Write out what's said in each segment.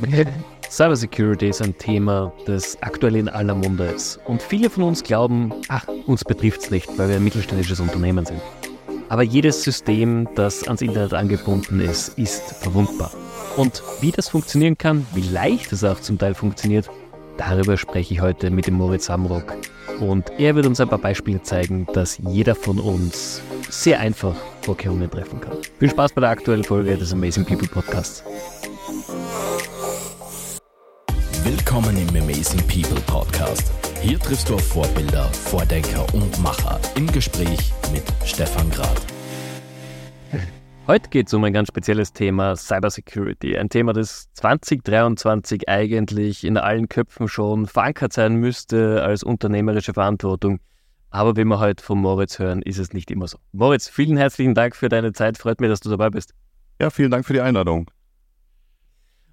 Cybersecurity ist ein Thema, das aktuell in aller Munde ist. Und viele von uns glauben, ach, uns betrifft es nicht, weil wir ein mittelständisches Unternehmen sind. Aber jedes System, das ans Internet angebunden ist, ist verwundbar. Und wie das funktionieren kann, wie leicht es auch zum Teil funktioniert, darüber spreche ich heute mit dem Moritz Samrock. Und er wird uns ein paar Beispiele zeigen, dass jeder von uns sehr einfach Vorkehrungen treffen kann. Viel Spaß bei der aktuellen Folge des Amazing People Podcasts. Willkommen im Amazing People Podcast. Hier triffst du auf Vorbilder, Vordenker und Macher im Gespräch mit Stefan Grad. Heute geht es um ein ganz spezielles Thema, Cybersecurity. Ein Thema, das 2023 eigentlich in allen Köpfen schon verankert sein müsste als unternehmerische Verantwortung. Aber wie wir heute von Moritz hören, ist es nicht immer so. Moritz, vielen herzlichen Dank für deine Zeit. Freut mich, dass du dabei bist. Ja, vielen Dank für die Einladung.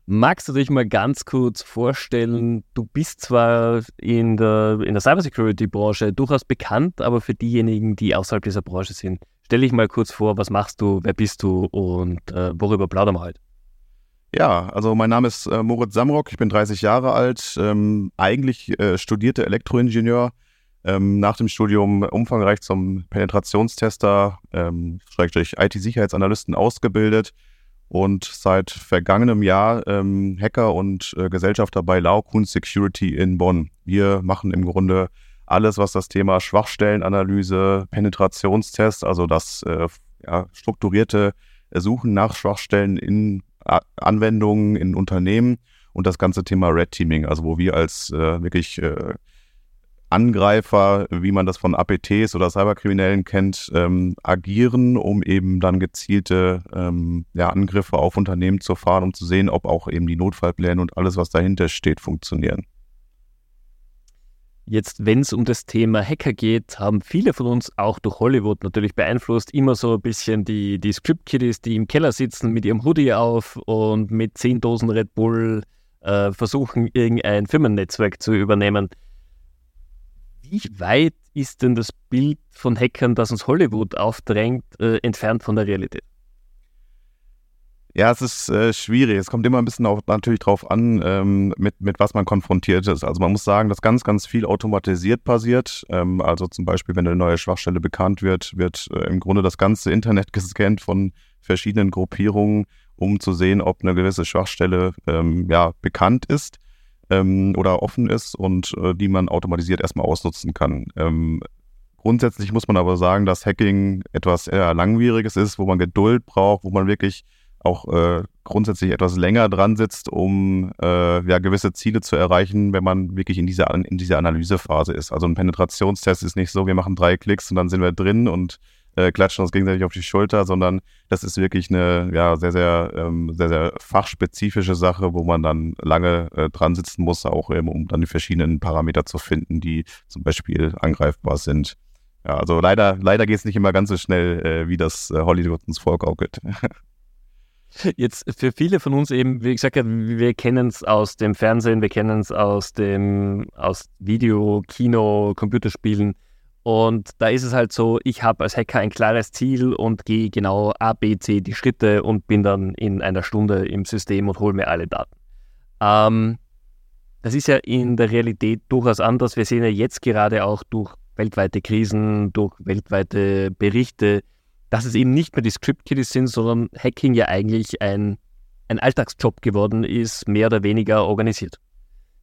Magst du dich mal ganz kurz vorstellen? Du bist zwar in der, in der Cybersecurity-Branche durchaus bekannt, aber für diejenigen, die außerhalb dieser Branche sind, stell dich mal kurz vor, was machst du, wer bist du und äh, worüber plaudern wir heute? Ja, also mein Name ist äh, Moritz Samrock, ich bin 30 Jahre alt, ähm, eigentlich äh, studierte Elektroingenieur, ähm, nach dem Studium umfangreich zum Penetrationstester, ähm, IT-Sicherheitsanalysten ausgebildet und seit vergangenem Jahr ähm, Hacker und äh, Gesellschafter bei Laukun Security in Bonn. Wir machen im Grunde alles, was das Thema Schwachstellenanalyse, Penetrationstest, also das äh, ja, strukturierte Suchen nach Schwachstellen in A Anwendungen, in Unternehmen und das ganze Thema Red Teaming, also wo wir als äh, wirklich äh, Angreifer, wie man das von APTs oder Cyberkriminellen kennt, ähm, agieren, um eben dann gezielte ähm, ja, Angriffe auf Unternehmen zu fahren, um zu sehen, ob auch eben die Notfallpläne und alles, was dahinter steht, funktionieren. Jetzt, wenn es um das Thema Hacker geht, haben viele von uns auch durch Hollywood natürlich beeinflusst, immer so ein bisschen die, die Script-Kiddies, die im Keller sitzen mit ihrem Hoodie auf und mit 10 Dosen Red Bull äh, versuchen, irgendein Firmennetzwerk zu übernehmen. Wie weit ist denn das Bild von Hackern, das uns Hollywood aufdrängt, äh, entfernt von der Realität? Ja, es ist äh, schwierig. Es kommt immer ein bisschen auch natürlich drauf an, ähm, mit, mit was man konfrontiert ist. Also man muss sagen, dass ganz, ganz viel automatisiert passiert. Ähm, also zum Beispiel, wenn eine neue Schwachstelle bekannt wird, wird äh, im Grunde das ganze Internet gescannt von verschiedenen Gruppierungen, um zu sehen, ob eine gewisse Schwachstelle ähm, ja, bekannt ist ähm, oder offen ist und äh, die man automatisiert erstmal ausnutzen kann. Ähm, grundsätzlich muss man aber sagen, dass Hacking etwas eher langwieriges ist, wo man Geduld braucht, wo man wirklich auch äh, grundsätzlich etwas länger dran sitzt, um äh, ja, gewisse Ziele zu erreichen, wenn man wirklich in dieser, in dieser Analysephase ist. Also ein Penetrationstest ist nicht so, wir machen drei Klicks und dann sind wir drin und äh, klatschen uns gegenseitig auf die Schulter, sondern das ist wirklich eine ja, sehr, sehr, ähm, sehr, sehr fachspezifische Sache, wo man dann lange äh, dran sitzen muss, auch eben, um dann die verschiedenen Parameter zu finden, die zum Beispiel angreifbar sind. Ja, also leider, leider geht es nicht immer ganz so schnell, äh, wie das äh, Hollywood uns vorgaukelt. Jetzt für viele von uns eben, wie gesagt, wir kennen es aus dem Fernsehen, wir kennen es aus dem aus Video, Kino, Computerspielen. Und da ist es halt so, ich habe als Hacker ein klares Ziel und gehe genau A, B, C die Schritte und bin dann in einer Stunde im System und hole mir alle Daten. Ähm, das ist ja in der Realität durchaus anders. Wir sehen ja jetzt gerade auch durch weltweite Krisen, durch weltweite Berichte, dass es eben nicht mehr die Script-Kiddies sind, sondern Hacking ja eigentlich ein, ein Alltagsjob geworden ist, mehr oder weniger organisiert.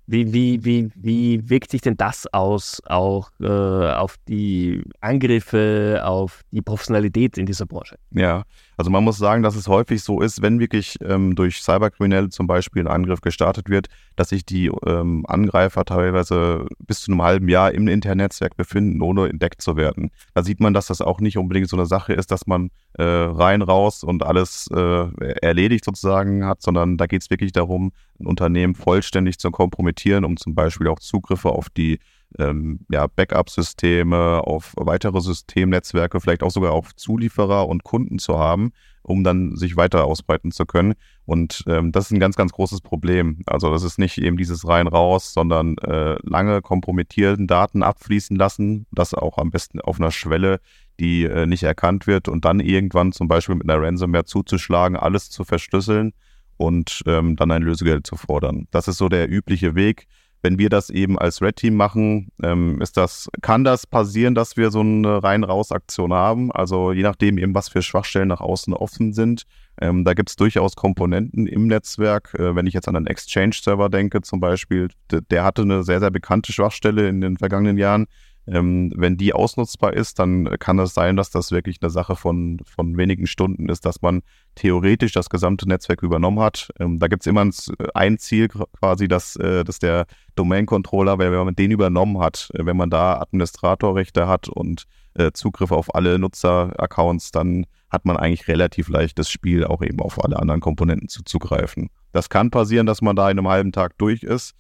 Wie, wie, wie, wie wirkt sich denn das aus, auch äh, auf die Angriffe, auf die Professionalität in dieser Branche? Ja, also man muss sagen, dass es häufig so ist, wenn wirklich ähm, durch Cyberkriminelle zum Beispiel ein Angriff gestartet wird, dass sich die ähm, Angreifer teilweise bis zu einem halben Jahr im Internetnetzwerk befinden, ohne entdeckt zu werden. Da sieht man, dass das auch nicht unbedingt so eine Sache ist, dass man äh, rein, raus und alles äh, erledigt sozusagen hat, sondern da geht es wirklich darum, ein Unternehmen vollständig zu kompromittieren, um zum Beispiel auch Zugriffe auf die ähm, ja, Backup-Systeme, auf weitere Systemnetzwerke, vielleicht auch sogar auf Zulieferer und Kunden zu haben, um dann sich weiter ausbreiten zu können. Und ähm, das ist ein ganz, ganz großes Problem. Also das ist nicht eben dieses rein raus, sondern äh, lange kompromittierten Daten abfließen lassen, das auch am besten auf einer Schwelle, die äh, nicht erkannt wird und dann irgendwann zum Beispiel mit einer Ransomware zuzuschlagen, alles zu verschlüsseln und ähm, dann ein Lösegeld zu fordern. Das ist so der übliche Weg. Wenn wir das eben als Red Team machen, ähm, ist das, kann das passieren, dass wir so eine rein-raus-Aktion haben. Also je nachdem eben, was für Schwachstellen nach außen offen sind. Ähm, da gibt es durchaus Komponenten im Netzwerk. Äh, wenn ich jetzt an einen Exchange-Server denke zum Beispiel, der hatte eine sehr, sehr bekannte Schwachstelle in den vergangenen Jahren. Ähm, wenn die ausnutzbar ist, dann kann es sein, dass das wirklich eine Sache von, von wenigen Stunden ist, dass man theoretisch das gesamte Netzwerk übernommen hat. Ähm, da gibt es immer ein Ziel quasi, dass, äh, dass der Domain-Controller, wenn man den übernommen hat, äh, wenn man da Administratorrechte hat und äh, Zugriff auf alle Nutzer-Accounts, dann hat man eigentlich relativ leicht das Spiel auch eben auf alle anderen Komponenten zuzugreifen. Das kann passieren, dass man da in einem halben Tag durch ist.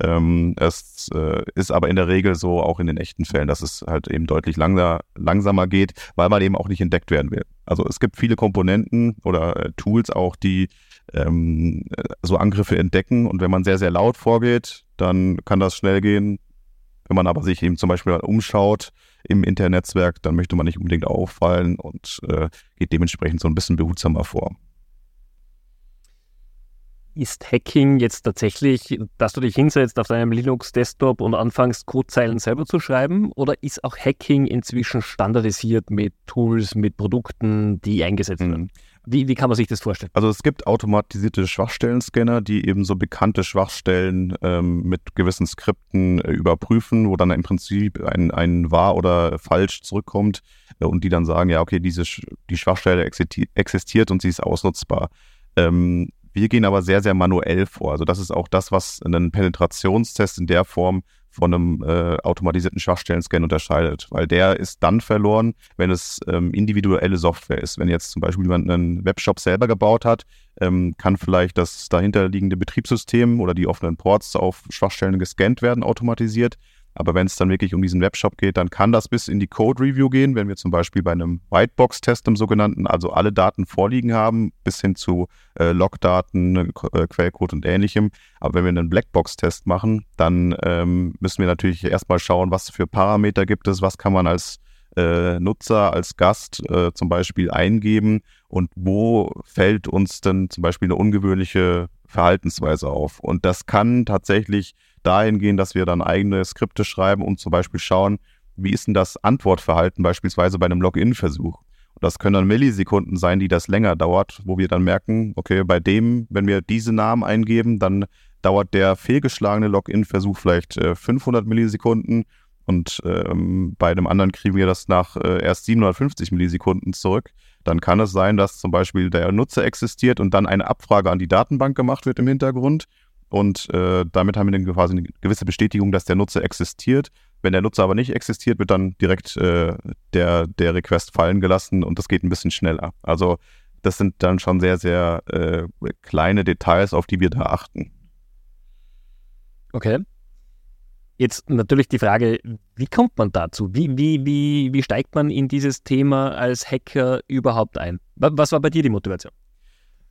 Ähm, es äh, ist aber in der Regel so, auch in den echten Fällen, dass es halt eben deutlich langsamer, langsamer geht, weil man eben auch nicht entdeckt werden will. Also es gibt viele Komponenten oder äh, Tools auch, die ähm, so Angriffe entdecken und wenn man sehr, sehr laut vorgeht, dann kann das schnell gehen. Wenn man aber sich eben zum Beispiel umschaut im Internetnetzwerk, dann möchte man nicht unbedingt auffallen und äh, geht dementsprechend so ein bisschen behutsamer vor ist Hacking jetzt tatsächlich, dass du dich hinsetzt auf deinem Linux-Desktop und anfängst, Codezeilen selber zu schreiben? Oder ist auch Hacking inzwischen standardisiert mit Tools, mit Produkten, die eingesetzt werden? Mhm. Wie, wie kann man sich das vorstellen? Also es gibt automatisierte Schwachstellen-Scanner, die eben so bekannte Schwachstellen ähm, mit gewissen Skripten äh, überprüfen, wo dann im Prinzip ein, ein wahr oder falsch zurückkommt äh, und die dann sagen, ja, okay, diese, die Schwachstelle existiert und sie ist ausnutzbar. Ähm, wir gehen aber sehr, sehr manuell vor. Also das ist auch das, was einen Penetrationstest in der Form von einem äh, automatisierten Schwachstellen-Scan unterscheidet, weil der ist dann verloren, wenn es ähm, individuelle Software ist. Wenn jetzt zum Beispiel jemand einen Webshop selber gebaut hat, ähm, kann vielleicht das dahinterliegende Betriebssystem oder die offenen Ports auf Schwachstellen gescannt werden, automatisiert. Aber wenn es dann wirklich um diesen Webshop geht, dann kann das bis in die Code-Review gehen, wenn wir zum Beispiel bei einem Whitebox-Test im sogenannten, also alle Daten vorliegen haben, bis hin zu äh, Logdaten, äh, Quellcode und ähnlichem. Aber wenn wir einen Blackbox-Test machen, dann ähm, müssen wir natürlich erstmal schauen, was für Parameter gibt es, was kann man als äh, Nutzer, als Gast äh, zum Beispiel eingeben und wo fällt uns denn zum Beispiel eine ungewöhnliche Verhaltensweise auf. Und das kann tatsächlich dahin gehen, dass wir dann eigene Skripte schreiben und zum Beispiel schauen, wie ist denn das Antwortverhalten beispielsweise bei einem Login-Versuch. Und das können dann Millisekunden sein, die das länger dauert, wo wir dann merken, okay, bei dem, wenn wir diese Namen eingeben, dann dauert der fehlgeschlagene Login-Versuch vielleicht äh, 500 Millisekunden und ähm, bei einem anderen kriegen wir das nach äh, erst 750 Millisekunden zurück. Dann kann es sein, dass zum Beispiel der Nutzer existiert und dann eine Abfrage an die Datenbank gemacht wird im Hintergrund und äh, damit haben wir dann quasi eine gewisse Bestätigung, dass der Nutzer existiert. Wenn der Nutzer aber nicht existiert, wird dann direkt äh, der, der Request fallen gelassen und das geht ein bisschen schneller. Also das sind dann schon sehr, sehr äh, kleine Details, auf die wir da achten. Okay. Jetzt natürlich die Frage, wie kommt man dazu? Wie, wie, wie, wie steigt man in dieses Thema als Hacker überhaupt ein? Was war bei dir die Motivation?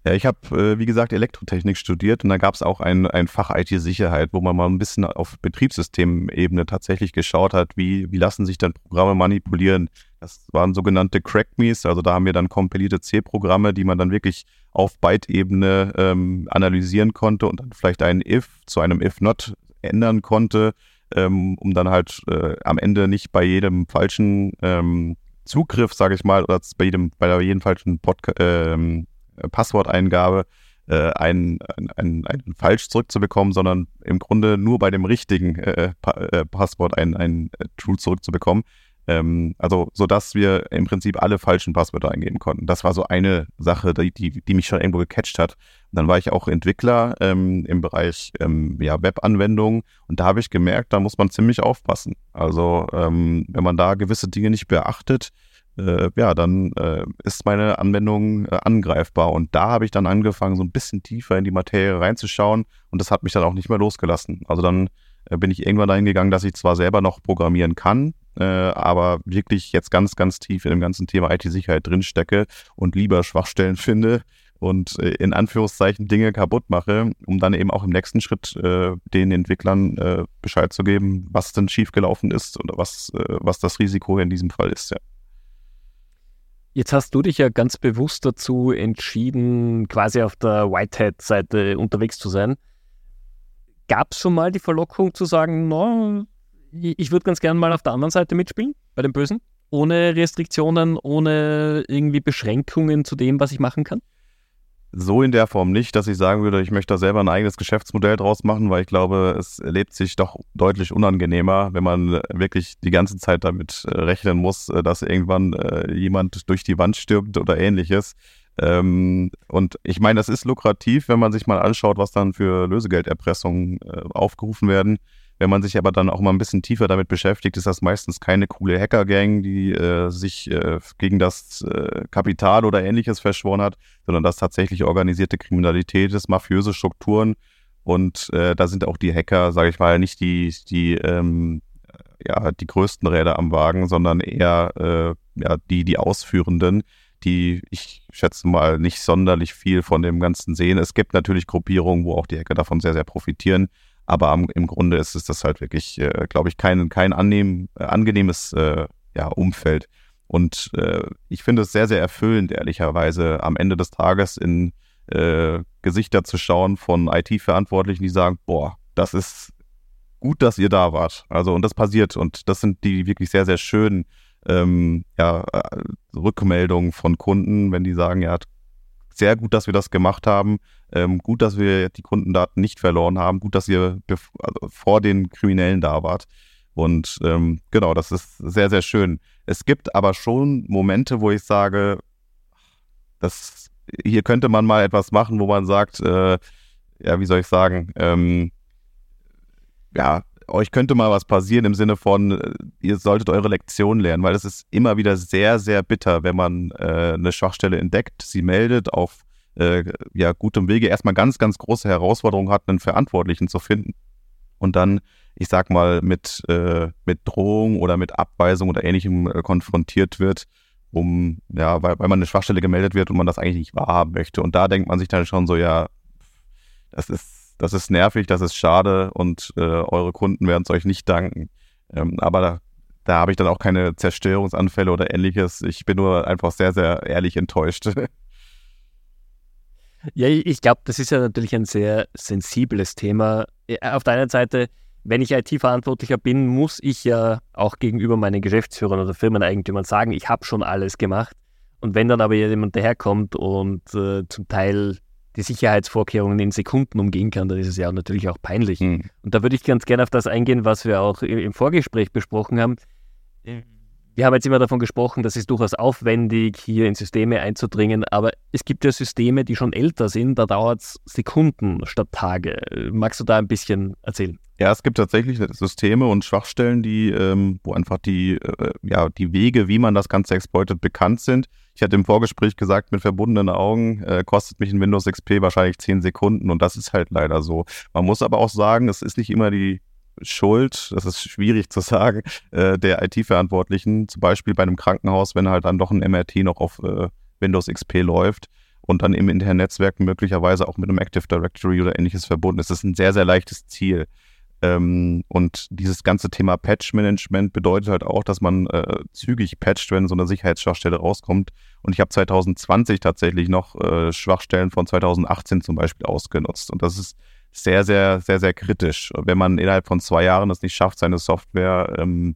Ja, ich habe, äh, wie gesagt, Elektrotechnik studiert und da gab es auch ein, ein Fach IT-Sicherheit, wo man mal ein bisschen auf Betriebssystemebene tatsächlich geschaut hat, wie, wie lassen sich dann Programme manipulieren. Das waren sogenannte Crackmes, also da haben wir dann kompilierte C-Programme, die man dann wirklich auf Byte-Ebene ähm, analysieren konnte und dann vielleicht ein if zu einem if-not ändern konnte, ähm, um dann halt äh, am Ende nicht bei jedem falschen ähm, Zugriff, sage ich mal, oder bei jedem, bei jedem falschen Podcast, ähm, äh, Passworteingabe äh, ein, ein, ein, falsch zurückzubekommen, sondern im Grunde nur bei dem richtigen äh, pa äh, Passwort ein, ein äh, True zurückzubekommen. Ähm, also, sodass wir im Prinzip alle falschen Passwörter eingeben konnten. Das war so eine Sache, die, die, die mich schon irgendwo gecatcht hat. Und dann war ich auch Entwickler ähm, im Bereich ähm, ja, Webanwendungen und da habe ich gemerkt, da muss man ziemlich aufpassen. Also, ähm, wenn man da gewisse Dinge nicht beachtet, äh, ja, dann äh, ist meine Anwendung äh, angreifbar. Und da habe ich dann angefangen, so ein bisschen tiefer in die Materie reinzuschauen und das hat mich dann auch nicht mehr losgelassen. Also dann äh, bin ich irgendwann dahin gegangen, dass ich zwar selber noch programmieren kann, äh, aber wirklich jetzt ganz, ganz tief in dem ganzen Thema IT-Sicherheit drinstecke und lieber Schwachstellen finde und äh, in Anführungszeichen Dinge kaputt mache, um dann eben auch im nächsten Schritt den Entwicklern Bescheid zu geben, was denn schiefgelaufen ist oder was, was das Risiko in diesem Fall ist. Ja. Jetzt hast du dich ja ganz bewusst dazu entschieden, quasi auf der Whitehead-Seite unterwegs zu sein. Gab es schon mal die Verlockung zu sagen, no, ich würde ganz gerne mal auf der anderen Seite mitspielen, bei den Bösen? Ohne Restriktionen, ohne irgendwie Beschränkungen zu dem, was ich machen kann? So in der Form nicht, dass ich sagen würde, ich möchte da selber ein eigenes Geschäftsmodell draus machen, weil ich glaube, es lebt sich doch deutlich unangenehmer, wenn man wirklich die ganze Zeit damit äh, rechnen muss, äh, dass irgendwann äh, jemand durch die Wand stirbt oder ähnliches. Ähm, und ich meine, das ist lukrativ, wenn man sich mal anschaut, was dann für Lösegelderpressungen aufgerufen werden. Wenn man sich aber dann auch mal ein bisschen tiefer damit beschäftigt, ist das meistens keine coole Hacker-Gang, die äh, sich äh, gegen das äh, Kapital oder ähnliches verschworen hat, sondern das tatsächlich organisierte Kriminalität ist, mafiöse Strukturen. Und äh, da sind auch die Hacker, sage ich mal, nicht die, die, ähm, ja, die größten Räder am Wagen, sondern eher äh, ja, die, die Ausführenden, die ich schätze mal nicht sonderlich viel von dem Ganzen sehen. Es gibt natürlich Gruppierungen, wo auch die Hacker davon sehr, sehr profitieren. Aber im Grunde ist es das halt wirklich, äh, glaube ich, kein, kein annehm, äh, angenehmes äh, ja, Umfeld. Und äh, ich finde es sehr, sehr erfüllend, ehrlicherweise, am Ende des Tages in äh, Gesichter zu schauen von IT-Verantwortlichen, die sagen, boah, das ist gut, dass ihr da wart. Also, und das passiert. Und das sind die wirklich sehr, sehr schönen ähm, ja, äh, Rückmeldungen von Kunden, wenn die sagen, ja, sehr gut, dass wir das gemacht haben. Ähm, gut, dass wir die Kundendaten nicht verloren haben. Gut, dass ihr also vor den Kriminellen da wart. Und ähm, genau, das ist sehr, sehr schön. Es gibt aber schon Momente, wo ich sage, das, hier könnte man mal etwas machen, wo man sagt, äh, ja, wie soll ich sagen, ähm, ja, euch könnte mal was passieren im Sinne von, äh, ihr solltet eure Lektion lernen, weil es ist immer wieder sehr, sehr bitter, wenn man äh, eine Schwachstelle entdeckt, sie meldet, auf äh, ja, gutem Wege erstmal ganz, ganz große Herausforderungen hat, einen Verantwortlichen zu finden und dann, ich sag mal, mit, äh, mit Drohung oder mit Abweisung oder ähnlichem äh, konfrontiert wird, um, ja, weil, weil man eine Schwachstelle gemeldet wird und man das eigentlich nicht wahrhaben möchte. Und da denkt man sich dann schon so, ja, das ist das ist nervig, das ist schade und äh, eure Kunden werden es euch nicht danken. Ähm, aber da, da habe ich dann auch keine Zerstörungsanfälle oder ähnliches. Ich bin nur einfach sehr, sehr ehrlich enttäuscht. Ja, ich glaube, das ist ja natürlich ein sehr sensibles Thema. Auf der einen Seite, wenn ich IT-Verantwortlicher bin, muss ich ja auch gegenüber meinen Geschäftsführern oder Firmeneigentümern sagen, ich habe schon alles gemacht. Und wenn dann aber jemand daherkommt und äh, zum Teil die Sicherheitsvorkehrungen in Sekunden umgehen kann, dann ist es ja natürlich auch peinlich. Mhm. Und da würde ich ganz gerne auf das eingehen, was wir auch im Vorgespräch besprochen haben. Wir haben jetzt immer davon gesprochen, dass es durchaus aufwendig, hier in Systeme einzudringen, aber es gibt ja Systeme, die schon älter sind, da dauert es Sekunden statt Tage. Magst du da ein bisschen erzählen? Ja, es gibt tatsächlich Systeme und Schwachstellen, die, ähm, wo einfach die, äh, ja, die Wege, wie man das Ganze exploitet, bekannt sind. Ich hatte im Vorgespräch gesagt, mit verbundenen Augen äh, kostet mich ein Windows XP wahrscheinlich 10 Sekunden und das ist halt leider so. Man muss aber auch sagen, es ist nicht immer die Schuld, das ist schwierig zu sagen, äh, der IT-Verantwortlichen, zum Beispiel bei einem Krankenhaus, wenn halt dann doch ein MRT noch auf äh, Windows XP läuft und dann im internen Netzwerk möglicherweise auch mit einem Active Directory oder ähnliches verbunden ist. Das ist ein sehr, sehr leichtes Ziel. Ähm, und dieses ganze Thema Patch-Management bedeutet halt auch, dass man äh, zügig patcht, wenn so eine Sicherheitsschwachstelle rauskommt. Und ich habe 2020 tatsächlich noch äh, Schwachstellen von 2018 zum Beispiel ausgenutzt. Und das ist sehr, sehr, sehr, sehr kritisch. Wenn man innerhalb von zwei Jahren es nicht schafft, seine Software ähm,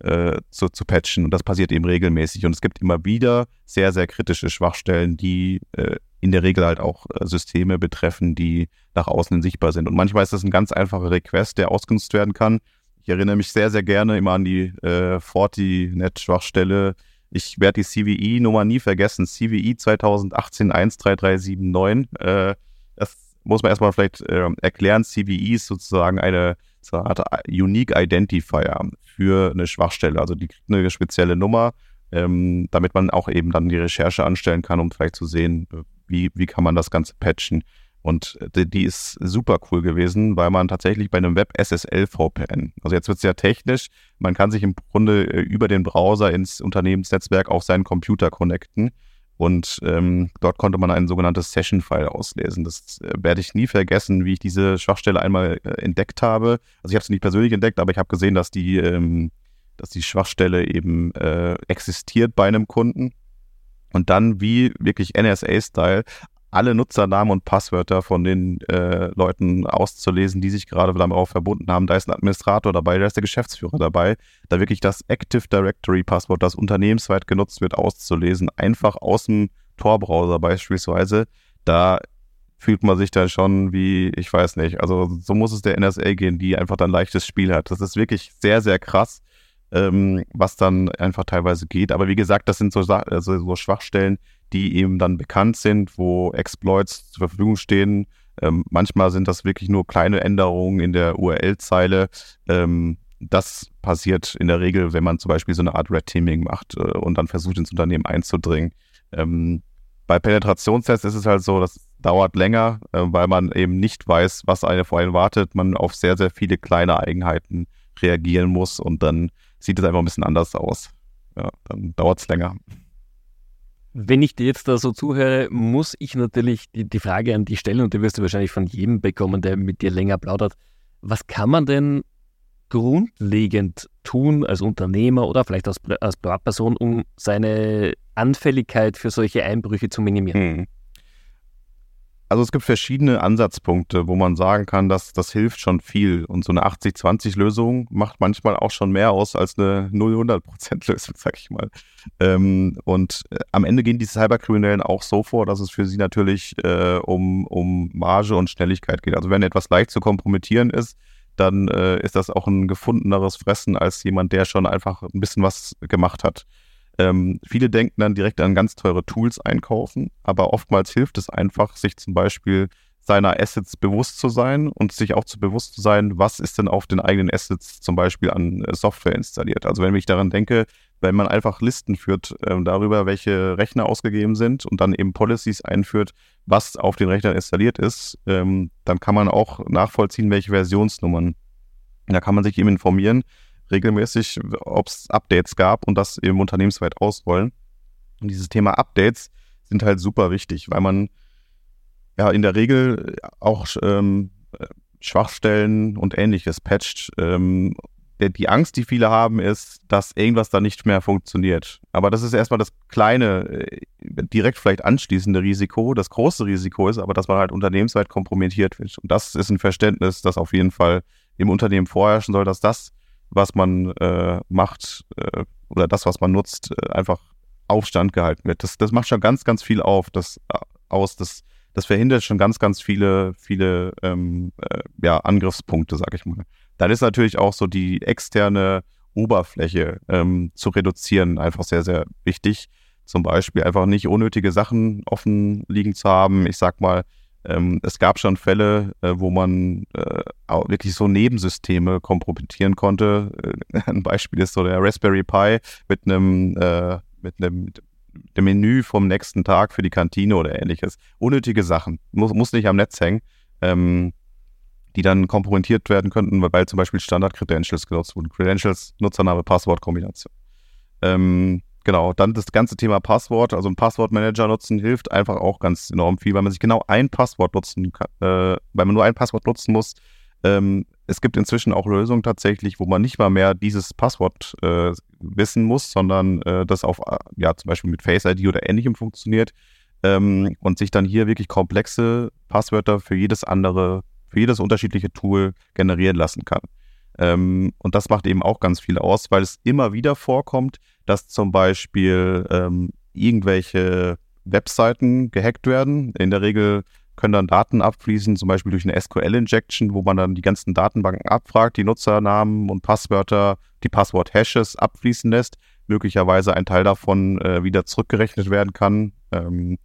äh, zu, zu patchen. Und das passiert eben regelmäßig. Und es gibt immer wieder sehr, sehr kritische Schwachstellen, die äh, in der Regel halt auch äh, Systeme betreffen, die nach außen sichtbar sind. Und manchmal ist das ein ganz einfacher Request, der ausgenutzt werden kann. Ich erinnere mich sehr, sehr gerne immer an die äh, Fortinet-Schwachstelle. Ich werde die CVE-Nummer nie vergessen. CVE 2018 13379. Äh, das muss man erstmal vielleicht äh, erklären. CVE ist sozusagen eine, so eine Art Unique Identifier für eine Schwachstelle. Also die kriegt eine spezielle Nummer, ähm, damit man auch eben dann die Recherche anstellen kann, um vielleicht zu sehen, wie, wie kann man das Ganze patchen. Und äh, die, die ist super cool gewesen, weil man tatsächlich bei einem Web SSL VPN, also jetzt wird es ja technisch, man kann sich im Grunde äh, über den Browser ins Unternehmensnetzwerk auf seinen Computer connecten. Und ähm, dort konnte man ein sogenanntes Session-File auslesen. Das äh, werde ich nie vergessen, wie ich diese Schwachstelle einmal äh, entdeckt habe. Also ich habe sie nicht persönlich entdeckt, aber ich habe gesehen, dass die, ähm, dass die Schwachstelle eben äh, existiert bei einem Kunden und dann wie wirklich NSA-Style alle Nutzernamen und Passwörter von den äh, Leuten auszulesen, die sich gerade darauf verbunden haben. Da ist ein Administrator dabei, da ist der Geschäftsführer dabei, da wirklich das Active Directory Passwort, das unternehmensweit genutzt wird, auszulesen, einfach aus dem Tor-Browser beispielsweise. Da fühlt man sich dann schon wie, ich weiß nicht, also so muss es der NSA gehen, die einfach dann leichtes Spiel hat. Das ist wirklich sehr, sehr krass, ähm, was dann einfach teilweise geht. Aber wie gesagt, das sind so, also so Schwachstellen, die eben dann bekannt sind, wo Exploits zur Verfügung stehen. Ähm, manchmal sind das wirklich nur kleine Änderungen in der URL-Zeile. Ähm, das passiert in der Regel, wenn man zum Beispiel so eine Art Red Teaming macht äh, und dann versucht, ins Unternehmen einzudringen. Ähm, bei Penetrationstests ist es halt so, das dauert länger, äh, weil man eben nicht weiß, was eine vor einem wartet. Man auf sehr, sehr viele kleine Eigenheiten reagieren muss und dann sieht es einfach ein bisschen anders aus. Ja, dann dauert es länger. Wenn ich dir jetzt da so zuhöre, muss ich natürlich die, die Frage an dich stellen und die wirst du wahrscheinlich von jedem bekommen, der mit dir länger plaudert. Was kann man denn grundlegend tun als Unternehmer oder vielleicht als, als Privatperson, um seine Anfälligkeit für solche Einbrüche zu minimieren? Hm. Also es gibt verschiedene Ansatzpunkte, wo man sagen kann, dass das hilft schon viel. Und so eine 80-20-Lösung macht manchmal auch schon mehr aus als eine 0-100%-Lösung, sag ich mal. Ähm, und äh, am Ende gehen die Cyberkriminellen auch so vor, dass es für sie natürlich äh, um, um Marge und Schnelligkeit geht. Also wenn etwas leicht zu kompromittieren ist, dann äh, ist das auch ein gefundeneres Fressen als jemand, der schon einfach ein bisschen was gemacht hat. Ähm, viele denken dann direkt an ganz teure Tools einkaufen, aber oftmals hilft es einfach, sich zum Beispiel seiner Assets bewusst zu sein und sich auch zu bewusst zu sein, was ist denn auf den eigenen Assets zum Beispiel an äh, Software installiert. Also wenn ich daran denke, wenn man einfach Listen führt äh, darüber, welche Rechner ausgegeben sind und dann eben Policies einführt, was auf den Rechnern installiert ist, ähm, dann kann man auch nachvollziehen, welche Versionsnummern. Da kann man sich eben informieren, regelmäßig, ob es Updates gab und das eben unternehmensweit ausrollen. Und dieses Thema Updates sind halt super wichtig, weil man ja in der Regel auch ähm, Schwachstellen und ähnliches patcht. Ähm, die Angst, die viele haben, ist, dass irgendwas da nicht mehr funktioniert. Aber das ist erstmal das kleine, äh, direkt vielleicht anschließende Risiko. Das große Risiko ist aber, dass man halt unternehmensweit kompromittiert wird. Und das ist ein Verständnis, das auf jeden Fall im Unternehmen vorherrschen soll, dass das was man äh, macht äh, oder das, was man nutzt, äh, einfach Aufstand gehalten wird. Das, das macht schon ganz, ganz viel auf, das äh, aus. Das, das verhindert schon ganz, ganz viele, viele ähm, äh, ja, Angriffspunkte, sag ich mal. Dann ist natürlich auch so die externe Oberfläche ähm, zu reduzieren einfach sehr, sehr wichtig. Zum Beispiel einfach nicht unnötige Sachen offen liegen zu haben. Ich sag mal, ähm, es gab schon Fälle, äh, wo man äh, auch wirklich so Nebensysteme kompromittieren konnte. Äh, ein Beispiel ist so der Raspberry Pi mit einem äh, mit einem dem Menü vom nächsten Tag für die Kantine oder ähnliches. Unnötige Sachen. Muss, muss nicht am Netz hängen. Ähm, die dann kompromittiert werden könnten, weil zum Beispiel Standard-Credentials genutzt wurden. Credentials, Nutzername, Passwort-Kombination. Ähm, Genau, dann das ganze Thema Passwort, also ein Passwortmanager nutzen hilft einfach auch ganz enorm viel, weil man sich genau ein Passwort nutzen kann, äh, weil man nur ein Passwort nutzen muss. Ähm, es gibt inzwischen auch Lösungen tatsächlich, wo man nicht mal mehr dieses Passwort äh, wissen muss, sondern äh, das auf, äh, ja, zum Beispiel mit Face ID oder ähnlichem funktioniert ähm, und sich dann hier wirklich komplexe Passwörter für jedes andere, für jedes unterschiedliche Tool generieren lassen kann. Ähm, und das macht eben auch ganz viel aus, weil es immer wieder vorkommt, dass zum Beispiel ähm, irgendwelche Webseiten gehackt werden. In der Regel können dann Daten abfließen, zum Beispiel durch eine SQL-Injection, wo man dann die ganzen Datenbanken abfragt, die Nutzernamen und Passwörter, die Passwort-Hashes abfließen lässt, möglicherweise ein Teil davon äh, wieder zurückgerechnet werden kann. Ähm,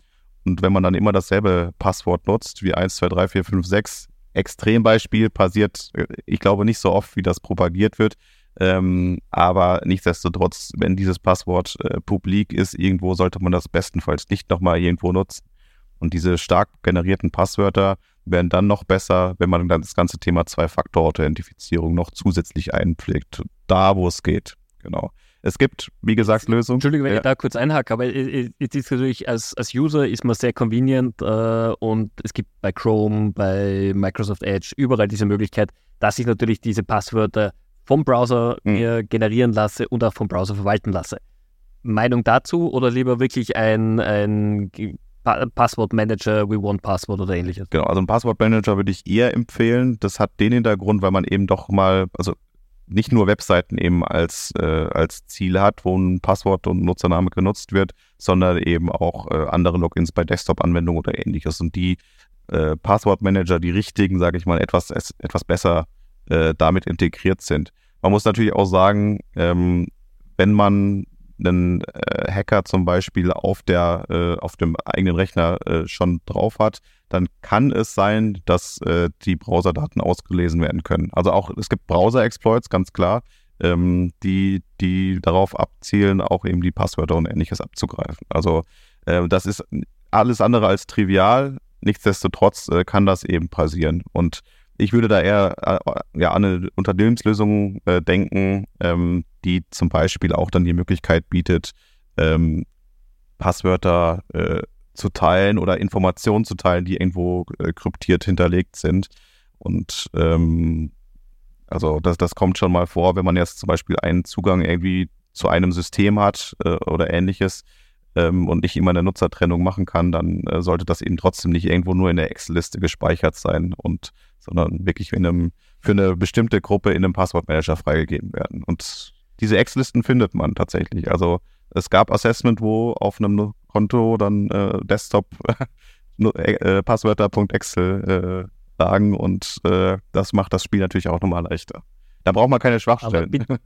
und wenn man dann immer dasselbe Passwort nutzt, wie 1, 2, 3, 4, 5, 6, Extrembeispiel passiert, äh, ich glaube nicht so oft, wie das propagiert wird, ähm, aber nichtsdestotrotz, wenn dieses Passwort äh, publik ist, irgendwo sollte man das bestenfalls nicht nochmal irgendwo nutzen. Und diese stark generierten Passwörter werden dann noch besser, wenn man dann das ganze Thema Zwei-Faktor-Authentifizierung noch zusätzlich einpflegt. Da, wo es geht. Genau. Es gibt, wie gesagt, Lösungen. Entschuldigung, wenn ja. ich da kurz einhacke, aber es ist natürlich als, als User ist man sehr convenient äh, und es gibt bei Chrome, bei Microsoft Edge überall diese Möglichkeit, dass ich natürlich diese Passwörter vom Browser mhm. mir generieren lasse und auch vom Browser verwalten lasse. Meinung dazu oder lieber wirklich ein, ein pa Passwortmanager, We Want Password oder ähnliches? Genau, also ein Passwortmanager würde ich eher empfehlen. Das hat den Hintergrund, weil man eben doch mal, also nicht nur Webseiten eben als, äh, als Ziel hat, wo ein Passwort und Nutzername genutzt wird, sondern eben auch äh, andere Logins bei Desktop-Anwendungen oder ähnliches. Und die äh, Passwortmanager, die richtigen, sage ich mal, etwas, etwas besser äh, damit integriert sind. Man muss natürlich auch sagen, ähm, wenn man einen äh, Hacker zum Beispiel auf der äh, auf dem eigenen Rechner äh, schon drauf hat, dann kann es sein, dass äh, die Browserdaten ausgelesen werden können. Also auch es gibt Browser-Exploits, ganz klar, ähm, die die darauf abzielen, auch eben die Passwörter und ähnliches abzugreifen. Also äh, das ist alles andere als trivial. Nichtsdestotrotz äh, kann das eben passieren und ich würde da eher äh, ja, an eine Unternehmenslösung äh, denken, ähm, die zum Beispiel auch dann die Möglichkeit bietet, ähm, Passwörter äh, zu teilen oder Informationen zu teilen, die irgendwo äh, kryptiert hinterlegt sind. Und ähm, also das, das kommt schon mal vor, wenn man jetzt zum Beispiel einen Zugang irgendwie zu einem System hat äh, oder ähnliches ähm, und nicht immer eine Nutzertrennung machen kann, dann sollte das eben trotzdem nicht irgendwo nur in der Excel-Liste gespeichert sein und sondern wirklich in einem, für eine bestimmte Gruppe in einem Passwortmanager freigegeben werden. Und diese Excel-Listen findet man tatsächlich. Also es gab Assessment, wo auf einem Konto dann äh, Desktop äh, Passwörter.excel äh, lagen und äh, das macht das Spiel natürlich auch nochmal leichter. Da braucht man keine Schwachstellen. Bitte,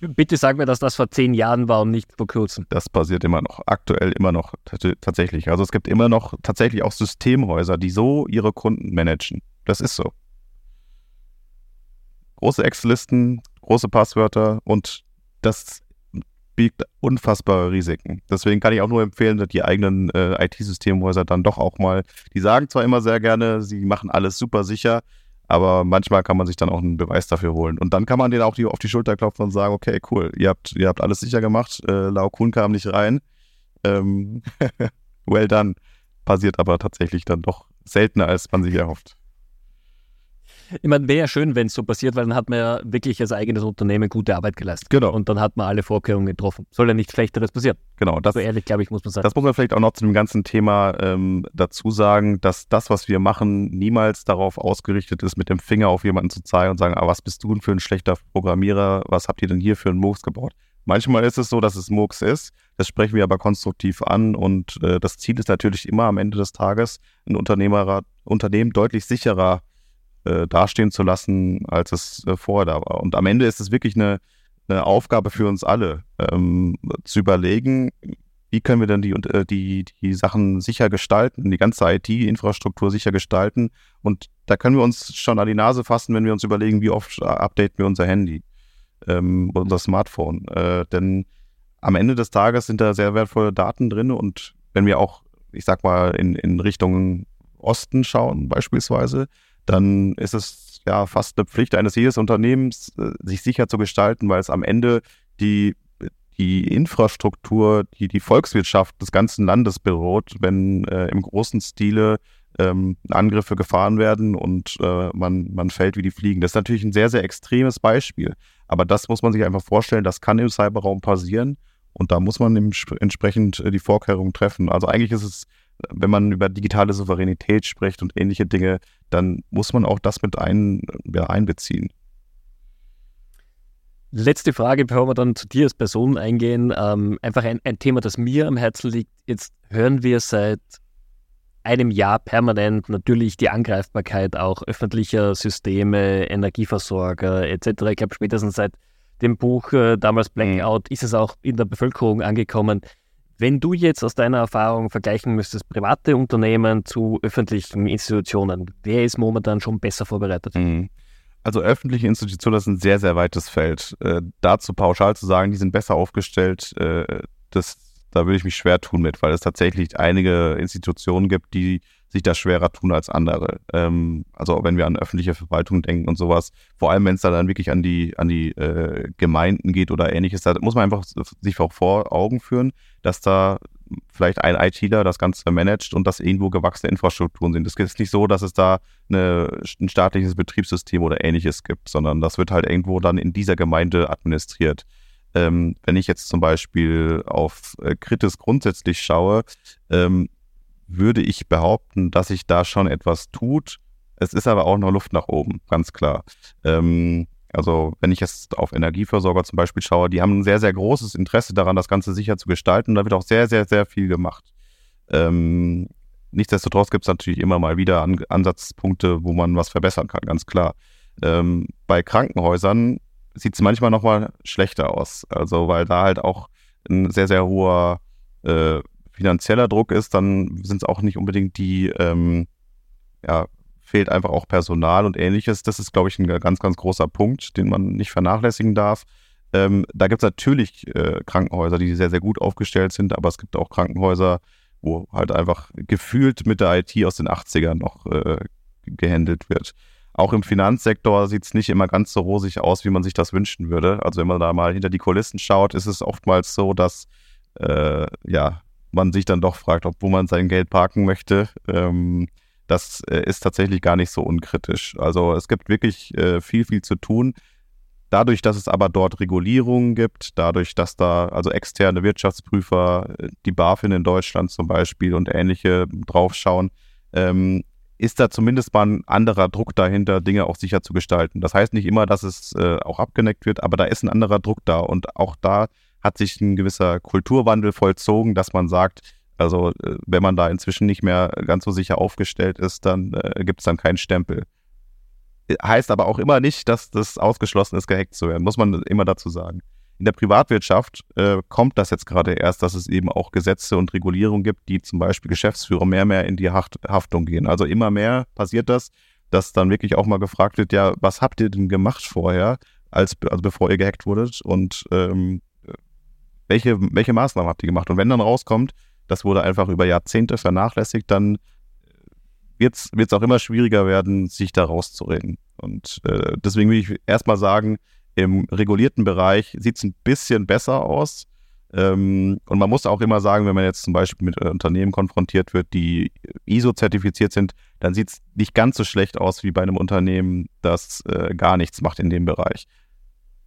bitte sag mir, dass das vor zehn Jahren war und nicht vor kurzem. Das passiert immer noch, aktuell immer noch tatsächlich. Also es gibt immer noch tatsächlich auch Systemhäuser, die so ihre Kunden managen. Das ist so. Große Excel-Listen, große Passwörter und das birgt unfassbare Risiken. Deswegen kann ich auch nur empfehlen, dass die eigenen äh, IT-Systemhäuser dann doch auch mal, die sagen zwar immer sehr gerne, sie machen alles super sicher, aber manchmal kann man sich dann auch einen Beweis dafür holen. Und dann kann man denen auch die, auf die Schulter klopfen und sagen, okay, cool, ihr habt, ihr habt alles sicher gemacht, äh, Kuhn kam nicht rein. Ähm, well done. Passiert aber tatsächlich dann doch seltener, als man sich erhofft. Ich meine, wäre ja schön, wenn es so passiert, weil dann hat man ja wirklich als eigenes Unternehmen gute Arbeit geleistet. Genau. Und dann hat man alle Vorkehrungen getroffen. Soll ja nichts Schlechteres passieren. Genau. Das, so ehrlich, glaube ich, muss man sagen. Das muss man vielleicht auch noch zu dem ganzen Thema ähm, dazu sagen, dass das, was wir machen, niemals darauf ausgerichtet ist, mit dem Finger auf jemanden zu zeigen und sagen, ah, was bist du denn für ein schlechter Programmierer? Was habt ihr denn hier für einen Murks gebaut? Manchmal ist es so, dass es Murks ist. Das sprechen wir aber konstruktiv an. Und äh, das Ziel ist natürlich immer am Ende des Tages, ein Unternehmer, Unternehmen deutlich sicherer äh, dastehen zu lassen, als es äh, vorher da war. Und am Ende ist es wirklich eine, eine Aufgabe für uns alle, ähm, zu überlegen, wie können wir denn die, äh, die, die Sachen sicher gestalten, die ganze IT-Infrastruktur sicher gestalten. Und da können wir uns schon an die Nase fassen, wenn wir uns überlegen, wie oft updaten wir unser Handy, ähm, unser Smartphone. Äh, denn am Ende des Tages sind da sehr wertvolle Daten drin und wenn wir auch, ich sag mal, in, in Richtung Osten schauen beispielsweise, dann ist es ja fast eine Pflicht eines jedes Unternehmens, äh, sich sicher zu gestalten, weil es am Ende die, die Infrastruktur, die die Volkswirtschaft des ganzen Landes beruht, wenn äh, im großen Stile ähm, Angriffe gefahren werden und äh, man, man fällt wie die Fliegen. Das ist natürlich ein sehr, sehr extremes Beispiel. Aber das muss man sich einfach vorstellen, das kann im Cyberraum passieren und da muss man entsprechend äh, die Vorkehrungen treffen. Also eigentlich ist es wenn man über digitale Souveränität spricht und ähnliche Dinge, dann muss man auch das mit ein, ja, einbeziehen. Letzte Frage, bevor wir dann zu dir als Person eingehen. Ähm, einfach ein, ein Thema, das mir am Herzen liegt. Jetzt hören wir seit einem Jahr permanent natürlich die Angreifbarkeit auch öffentlicher Systeme, Energieversorger etc. Ich glaube, spätestens seit dem Buch äh, damals Blackout mhm. ist es auch in der Bevölkerung angekommen. Wenn du jetzt aus deiner Erfahrung vergleichen müsstest, private Unternehmen zu öffentlichen Institutionen, wer ist momentan schon besser vorbereitet? Mhm. Also öffentliche Institutionen, das ist ein sehr, sehr weites Feld. Äh, dazu pauschal zu sagen, die sind besser aufgestellt, äh, das, da würde ich mich schwer tun mit, weil es tatsächlich einige Institutionen gibt, die sich das schwerer tun als andere. Ähm, also wenn wir an öffentliche Verwaltung denken und sowas, vor allem wenn es da dann wirklich an die, an die äh, Gemeinden geht oder ähnliches, da muss man einfach sich auch vor Augen führen, dass da vielleicht ein ITler das Ganze managt und dass irgendwo gewachsene Infrastrukturen sind. Es ist nicht so, dass es da eine, ein staatliches Betriebssystem oder ähnliches gibt, sondern das wird halt irgendwo dann in dieser Gemeinde administriert. Ähm, wenn ich jetzt zum Beispiel auf äh, Kritis grundsätzlich schaue, ähm, würde ich behaupten, dass sich da schon etwas tut. Es ist aber auch noch Luft nach oben, ganz klar. Ähm, also wenn ich jetzt auf Energieversorger zum Beispiel schaue, die haben ein sehr, sehr großes Interesse daran, das Ganze sicher zu gestalten. Da wird auch sehr, sehr, sehr viel gemacht. Ähm, nichtsdestotrotz gibt es natürlich immer mal wieder An Ansatzpunkte, wo man was verbessern kann, ganz klar. Ähm, bei Krankenhäusern sieht es manchmal nochmal schlechter aus. Also weil da halt auch ein sehr, sehr hoher äh, finanzieller Druck ist, dann sind es auch nicht unbedingt die, ähm, ja, fehlt einfach auch Personal und ähnliches. Das ist, glaube ich, ein ganz, ganz großer Punkt, den man nicht vernachlässigen darf. Ähm, da gibt es natürlich äh, Krankenhäuser, die sehr, sehr gut aufgestellt sind, aber es gibt auch Krankenhäuser, wo halt einfach gefühlt mit der IT aus den 80ern noch äh, gehandelt wird. Auch im Finanzsektor sieht es nicht immer ganz so rosig aus, wie man sich das wünschen würde. Also wenn man da mal hinter die Kulissen schaut, ist es oftmals so, dass äh, ja, man sich dann doch fragt, ob wo man sein Geld parken möchte. Ähm, das äh, ist tatsächlich gar nicht so unkritisch. Also es gibt wirklich äh, viel, viel zu tun. Dadurch, dass es aber dort Regulierungen gibt, dadurch, dass da also externe Wirtschaftsprüfer, äh, die BaFin in Deutschland zum Beispiel und ähnliche draufschauen, ähm, ist da zumindest mal ein anderer Druck dahinter, Dinge auch sicher zu gestalten. Das heißt nicht immer, dass es äh, auch abgeneckt wird, aber da ist ein anderer Druck da und auch da hat sich ein gewisser Kulturwandel vollzogen, dass man sagt, also äh, wenn man da inzwischen nicht mehr ganz so sicher aufgestellt ist, dann äh, gibt es dann keinen Stempel. Heißt aber auch immer nicht, dass das ausgeschlossen ist, gehackt zu werden, muss man immer dazu sagen. In der Privatwirtschaft äh, kommt das jetzt gerade erst, dass es eben auch Gesetze und Regulierungen gibt, die zum Beispiel Geschäftsführer mehr mehr in die Haft Haftung gehen. Also immer mehr passiert das, dass dann wirklich auch mal gefragt wird, ja, was habt ihr denn gemacht vorher, als also bevor ihr gehackt wurdet und ähm, welche, welche Maßnahmen habt ihr gemacht? Und wenn dann rauskommt, das wurde einfach über Jahrzehnte vernachlässigt, dann wird es auch immer schwieriger werden, sich da rauszureden. Und äh, deswegen will ich erstmal sagen, im regulierten Bereich sieht es ein bisschen besser aus. Ähm, und man muss auch immer sagen, wenn man jetzt zum Beispiel mit äh, Unternehmen konfrontiert wird, die ISO-zertifiziert sind, dann sieht es nicht ganz so schlecht aus wie bei einem Unternehmen, das äh, gar nichts macht in dem Bereich.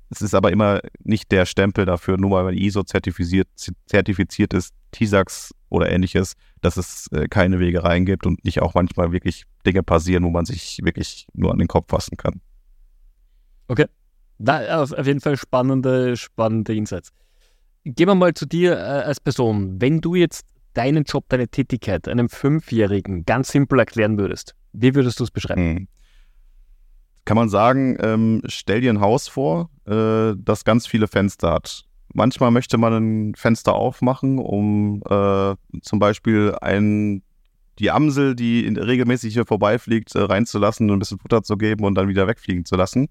Es ist aber immer nicht der Stempel dafür, nur weil man ISO zertifiziert, zertifiziert ist, TISAX oder ähnliches, dass es äh, keine Wege reingibt und nicht auch manchmal wirklich Dinge passieren, wo man sich wirklich nur an den Kopf fassen kann. Okay. Na, auf, jeden Fall spannende, spannende Insights. Gehen wir mal zu dir äh, als Person. Wenn du jetzt deinen Job, deine Tätigkeit einem Fünfjährigen ganz simpel erklären würdest, wie würdest du es beschreiben? Hm. Kann man sagen, ähm, stell dir ein Haus vor, äh, das ganz viele Fenster hat. Manchmal möchte man ein Fenster aufmachen, um äh, zum Beispiel ein, die Amsel, die in, regelmäßig hier vorbeifliegt, äh, reinzulassen und ein bisschen Futter zu geben und dann wieder wegfliegen zu lassen.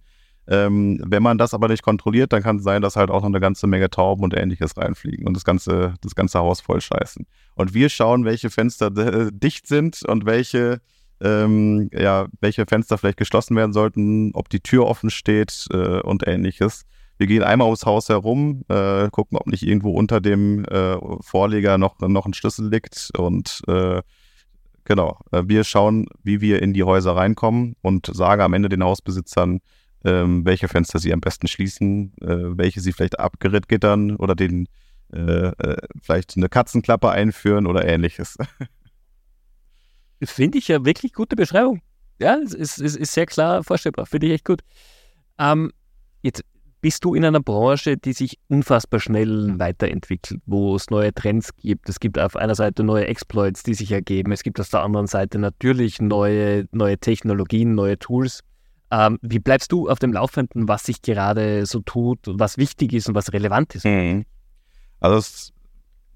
Ähm, wenn man das aber nicht kontrolliert, dann kann es sein, dass halt auch noch eine ganze Menge Tauben und ähnliches reinfliegen und das ganze, das ganze Haus voll scheißen. Und wir schauen, welche Fenster dicht sind und welche, ähm, ja, welche Fenster vielleicht geschlossen werden sollten, ob die Tür offen steht äh, und ähnliches. Wir gehen einmal ums Haus herum, äh, gucken, ob nicht irgendwo unter dem äh, Vorleger noch, noch ein Schlüssel liegt und äh, genau, äh, wir schauen, wie wir in die Häuser reinkommen und sagen am Ende den Hausbesitzern, ähm, welche Fenster sie am besten schließen, äh, welche sie vielleicht abgittern oder den äh, äh, vielleicht eine Katzenklappe einführen oder ähnliches. Finde ich ja wirklich gute Beschreibung. Ja, es ist, ist, ist sehr klar vorstellbar. Finde ich echt gut. Ähm, jetzt bist du in einer Branche, die sich unfassbar schnell weiterentwickelt, wo es neue Trends gibt. Es gibt auf einer Seite neue Exploits, die sich ergeben. Es gibt auf der anderen Seite natürlich neue, neue Technologien, neue Tools. Ähm, wie bleibst du auf dem Laufenden, was sich gerade so tut, was wichtig ist und was relevant ist? Mhm. Also es,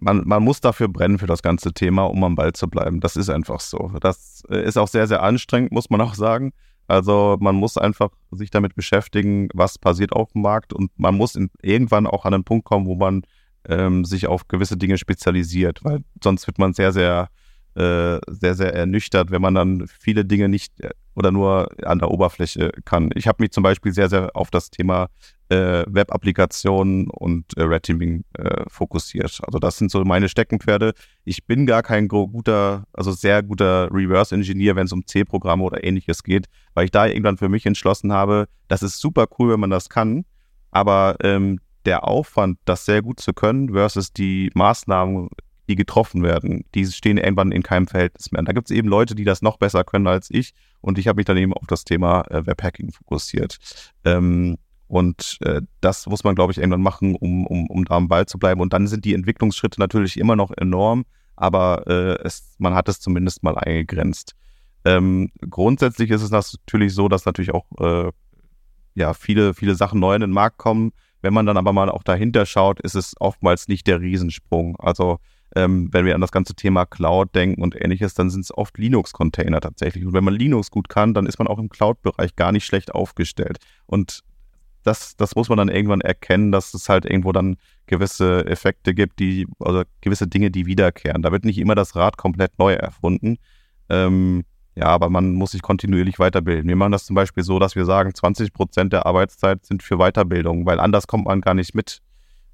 man, man muss dafür brennen für das ganze Thema, um am Ball zu bleiben. Das ist einfach so. Das äh, ist auch sehr, sehr anstrengend, muss man auch sagen. Also man muss einfach sich damit beschäftigen, was passiert auf dem Markt und man muss in, irgendwann auch an einen Punkt kommen, wo man ähm, sich auf gewisse Dinge spezialisiert, weil sonst wird man sehr, sehr äh, sehr, sehr ernüchtert, wenn man dann viele Dinge nicht äh, oder nur an der Oberfläche kann. Ich habe mich zum Beispiel sehr, sehr auf das Thema äh, Web-Applikationen und äh, Red Teaming äh, fokussiert. Also das sind so meine Steckenpferde. Ich bin gar kein guter, also sehr guter Reverse-Engineer, wenn es um C-Programme oder ähnliches geht, weil ich da irgendwann für mich entschlossen habe, das ist super cool, wenn man das kann, aber ähm, der Aufwand, das sehr gut zu können, versus die Maßnahmen, die getroffen werden, die stehen irgendwann in keinem Verhältnis mehr. Und da gibt es eben Leute, die das noch besser können als ich. Und ich habe mich dann eben auf das Thema äh, Webhacking fokussiert. Ähm, und äh, das muss man, glaube ich, irgendwann machen, um, um, um da am Ball zu bleiben. Und dann sind die Entwicklungsschritte natürlich immer noch enorm, aber äh, es, man hat es zumindest mal eingegrenzt. Ähm, grundsätzlich ist es natürlich so, dass natürlich auch äh, ja, viele, viele Sachen neu in den Markt kommen. Wenn man dann aber mal auch dahinter schaut, ist es oftmals nicht der Riesensprung. Also ähm, wenn wir an das ganze Thema Cloud denken und ähnliches, dann sind es oft Linux-Container tatsächlich. Und wenn man Linux gut kann, dann ist man auch im Cloud-Bereich gar nicht schlecht aufgestellt. Und das, das muss man dann irgendwann erkennen, dass es halt irgendwo dann gewisse Effekte gibt, die, also gewisse Dinge, die wiederkehren. Da wird nicht immer das Rad komplett neu erfunden. Ähm, ja, aber man muss sich kontinuierlich weiterbilden. Wir machen das zum Beispiel so, dass wir sagen, 20 Prozent der Arbeitszeit sind für Weiterbildung, weil anders kommt man gar nicht mit.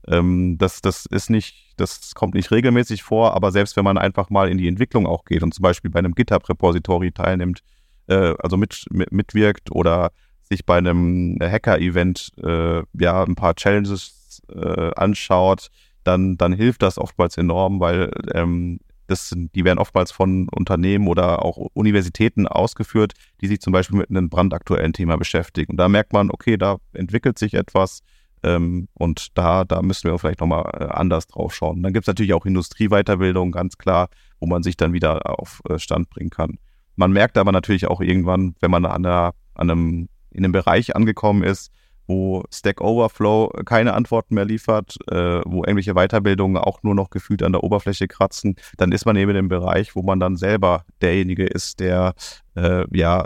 Ähm, das, das ist nicht, das kommt nicht regelmäßig vor, aber selbst wenn man einfach mal in die Entwicklung auch geht und zum Beispiel bei einem GitHub-Repository teilnimmt, äh, also mit, mit, mitwirkt oder sich bei einem Hacker-Event äh, ja ein paar Challenges äh, anschaut, dann, dann hilft das oftmals enorm, weil ähm, das, die werden oftmals von Unternehmen oder auch Universitäten ausgeführt, die sich zum Beispiel mit einem brandaktuellen Thema beschäftigen. Und da merkt man, okay, da entwickelt sich etwas ähm, und da, da müssen wir vielleicht nochmal äh, anders drauf schauen. Dann gibt es natürlich auch Industrieweiterbildung, ganz klar, wo man sich dann wieder auf äh, Stand bringen kann. Man merkt aber natürlich auch irgendwann, wenn man an, einer, an einem, in einem Bereich angekommen ist, wo Stack Overflow keine Antworten mehr liefert, äh, wo irgendwelche Weiterbildungen auch nur noch gefühlt an der Oberfläche kratzen, dann ist man eben im Bereich, wo man dann selber derjenige ist, der äh, ja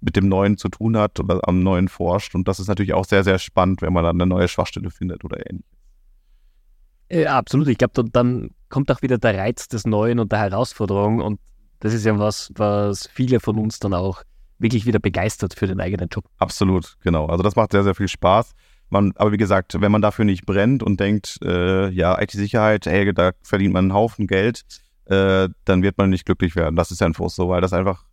mit dem Neuen zu tun hat oder am Neuen forscht. Und das ist natürlich auch sehr, sehr spannend, wenn man dann eine neue Schwachstelle findet oder ähnliches. Ja, absolut. Ich glaube, dann kommt auch wieder der Reiz des Neuen und der Herausforderung. Und das ist ja was, was viele von uns dann auch wirklich wieder begeistert für den eigenen Job. Absolut, genau. Also das macht sehr, sehr viel Spaß. Man, aber wie gesagt, wenn man dafür nicht brennt und denkt, äh, ja, IT-Sicherheit, hey, da verdient man einen Haufen Geld, äh, dann wird man nicht glücklich werden. Das ist ja einfach so, weil das einfach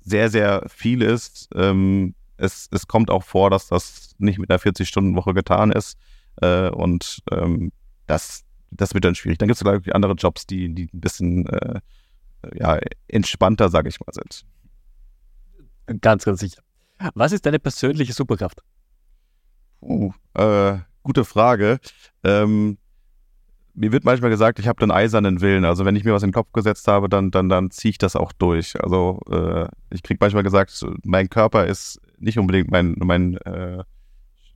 sehr, sehr viel ist. Ähm, es, es kommt auch vor, dass das nicht mit einer 40-Stunden-Woche getan ist. Äh, und ähm, das, das wird dann schwierig. Dann gibt es, glaube ich, andere Jobs, die, die ein bisschen äh, ja, entspannter, sage ich mal, sind. Ganz, ganz sicher. Was ist deine persönliche Superkraft? Uh, äh, gute Frage. Ähm, mir wird manchmal gesagt, ich habe den eisernen Willen. Also wenn ich mir was in den Kopf gesetzt habe, dann, dann, dann ziehe ich das auch durch. Also äh, ich kriege manchmal gesagt, mein Körper ist nicht unbedingt mein, mein äh,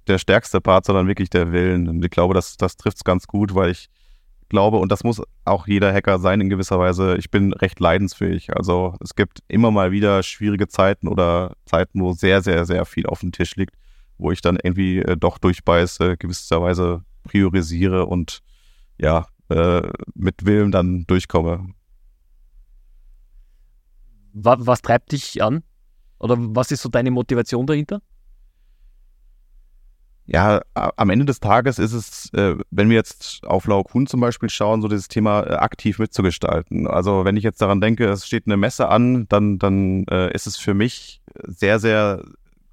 der stärkste Part, sondern wirklich der Willen. Und ich glaube, das, das trifft es ganz gut, weil ich glaube, und das muss auch jeder Hacker sein in gewisser Weise, ich bin recht leidensfähig. Also es gibt immer mal wieder schwierige Zeiten oder Zeiten, wo sehr, sehr, sehr viel auf dem Tisch liegt, wo ich dann irgendwie äh, doch durchbeiße, gewisserweise priorisiere und ja, äh, mit Willen dann durchkomme. Was, was treibt dich an? Oder was ist so deine Motivation dahinter? Ja, am Ende des Tages ist es, äh, wenn wir jetzt auf Laokun zum Beispiel schauen, so dieses Thema äh, aktiv mitzugestalten. Also wenn ich jetzt daran denke, es steht eine Messe an, dann, dann äh, ist es für mich sehr, sehr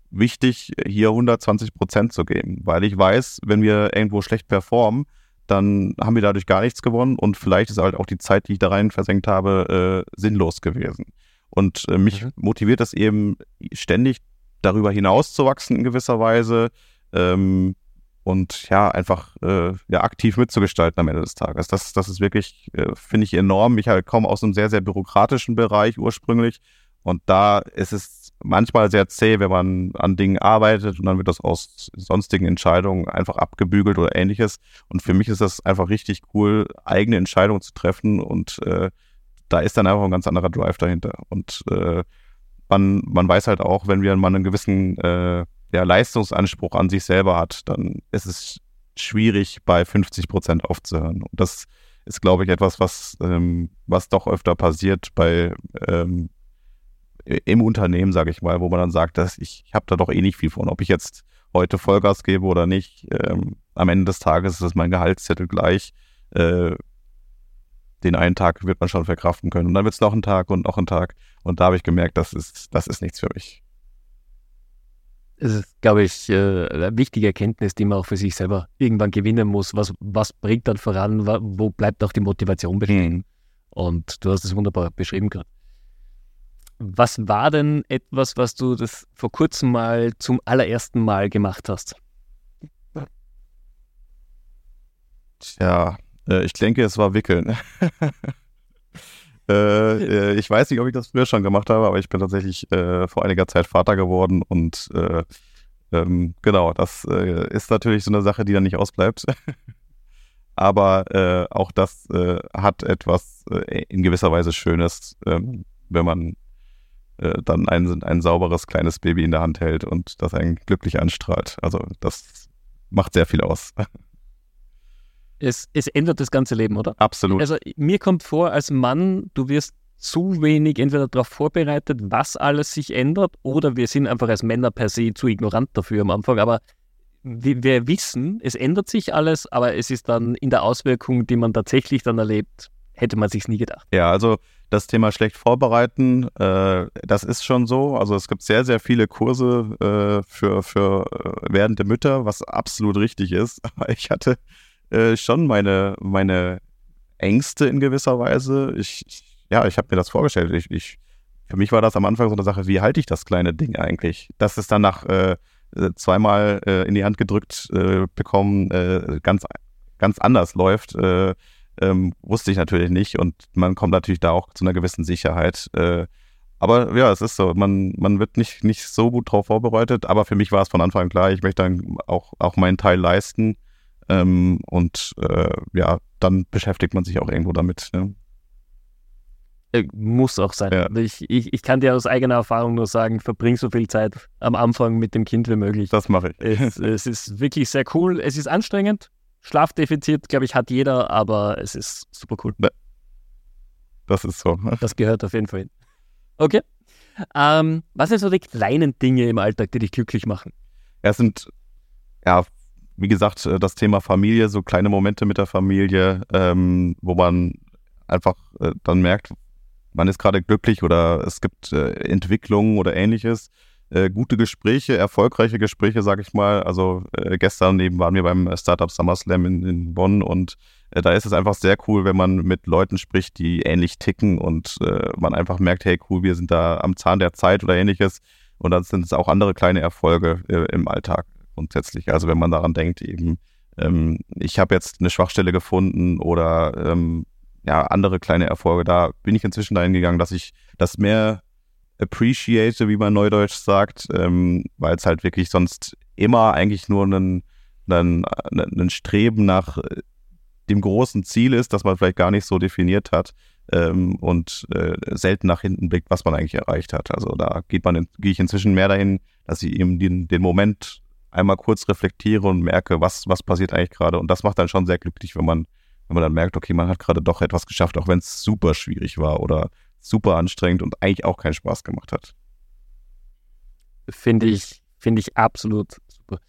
wichtig, hier 120 Prozent zu geben, weil ich weiß, wenn wir irgendwo schlecht performen, dann haben wir dadurch gar nichts gewonnen und vielleicht ist halt auch die Zeit, die ich da rein versenkt habe, äh, sinnlos gewesen. Und äh, mich mhm. motiviert das eben ständig darüber hinaus zu wachsen in gewisser Weise ähm, und ja, einfach äh, ja, aktiv mitzugestalten am Ende des Tages. Das, das ist wirklich, äh, finde ich, enorm. Ich halt komme aus einem sehr, sehr bürokratischen Bereich ursprünglich und da ist es manchmal sehr zäh, wenn man an Dingen arbeitet und dann wird das aus sonstigen Entscheidungen einfach abgebügelt oder ähnliches. Und für mich ist das einfach richtig cool, eigene Entscheidungen zu treffen und äh, da ist dann einfach ein ganz anderer Drive dahinter. Und äh, man, man weiß halt auch, wenn wir mal einen gewissen äh, der Leistungsanspruch an sich selber hat, dann ist es schwierig, bei 50 Prozent aufzuhören. Und das ist, glaube ich, etwas, was, ähm, was doch öfter passiert bei ähm, im Unternehmen, sage ich mal, wo man dann sagt, dass ich, ich habe da doch eh nicht viel von. Ob ich jetzt heute Vollgas gebe oder nicht, ähm, am Ende des Tages ist es mein Gehaltszettel gleich. Äh, den einen Tag wird man schon verkraften können. Und dann wird es noch ein Tag und noch ein Tag. Und da habe ich gemerkt, das ist, das ist nichts für mich Es ist, glaube ich, äh, eine wichtige Erkenntnis, die man auch für sich selber irgendwann gewinnen muss. Was, was bringt dann voran? Wo bleibt auch die Motivation bestehen? Mhm. Und du hast es wunderbar beschrieben gerade. Was war denn etwas, was du das vor kurzem mal zum allerersten Mal gemacht hast? Tja, äh, ich denke, es war Wickeln. Äh, äh, ich weiß nicht, ob ich das früher schon gemacht habe, aber ich bin tatsächlich äh, vor einiger Zeit Vater geworden und äh, ähm, genau, das äh, ist natürlich so eine Sache, die dann nicht ausbleibt. aber auch das hat etwas in gewisser Weise Schönes, ähm, wenn man dann ein, ein sauberes kleines Baby in der Hand hält und das einen glücklich anstrahlt. Also das macht sehr viel aus. Es, es ändert das ganze Leben, oder? Absolut. Also mir kommt vor, als Mann, du wirst zu wenig entweder darauf vorbereitet, was alles sich ändert, oder wir sind einfach als Männer per se zu ignorant dafür am Anfang. Aber wir, wir wissen, es ändert sich alles, aber es ist dann in der Auswirkung, die man tatsächlich dann erlebt, hätte man sich nie gedacht. Ja, also das Thema schlecht vorbereiten, äh, das ist schon so. Also es gibt sehr, sehr viele Kurse äh, für, für äh, werdende Mütter, was absolut richtig ist. Aber ich hatte äh, schon meine, meine Ängste in gewisser Weise. Ich, ja, ich habe mir das vorgestellt. Ich, ich, für mich war das am Anfang so eine Sache, wie halte ich das kleine Ding eigentlich? Dass es dann nach äh, zweimal äh, in die Hand gedrückt äh, bekommen, äh, ganz, ganz anders läuft, äh, ähm, wusste ich natürlich nicht. Und man kommt natürlich da auch zu einer gewissen Sicherheit. aber ja, es ist so, man, man wird nicht, nicht so gut darauf vorbereitet. Aber für mich war es von Anfang an klar, ich möchte dann auch, auch meinen Teil leisten. Ähm, und äh, ja, dann beschäftigt man sich auch irgendwo damit. Ne? Muss auch sein. Ja. Ich, ich, ich kann dir aus eigener Erfahrung nur sagen, verbring so viel Zeit am Anfang mit dem Kind wie möglich. Das mache ich. Es, es ist wirklich sehr cool. Es ist anstrengend. Schlafdefizit, glaube ich, hat jeder, aber es ist super cool. Das ist so. Das gehört auf jeden Fall hin. Okay. Ähm, was sind so die kleinen Dinge im Alltag, die dich glücklich machen? Es sind ja wie gesagt, äh, das Thema Familie, so kleine Momente mit der Familie, ähm, wo man einfach äh, dann merkt, man ist gerade glücklich oder es gibt äh, Entwicklungen oder ähnliches. Äh, gute Gespräche, erfolgreiche Gespräche, sag ich mal. Also äh, gestern eben waren wir beim Startup SummerSlam in, in Bonn und äh, da ist es einfach sehr cool, wenn man mit Leuten spricht, die ähnlich ticken und man einfach merkt, hey cool, wir sind da am Zahn der Zeit oder ähnliches. Und dann sind es auch andere kleine Erfolge im Alltag grundsätzlich. Also wenn man daran denkt, eben, ähm, ich habe jetzt eine Schwachstelle gefunden oder ähm, ja, andere kleine Erfolge, da bin ich inzwischen dahin gegangen, dass ich das mehr appreciate, wie man neudeutsch sagt, ähm, weil es halt wirklich sonst immer eigentlich nur ein, Streben nach dem großen Ziel ist, das man vielleicht gar nicht so definiert hat ähm, und äh, selten nach hinten blickt, was man eigentlich erreicht hat. Also da geht man, gehe ich inzwischen mehr dahin, dass ich eben den, den Moment einmal kurz reflektiere und merke, was, was passiert eigentlich gerade. Und das macht dann schon sehr glücklich, wenn man, wenn man dann merkt, okay, man hat gerade doch etwas geschafft, auch wenn es super schwierig war oder super anstrengend und eigentlich auch keinen Spaß gemacht hat. Finde ich, finde ich absolut super.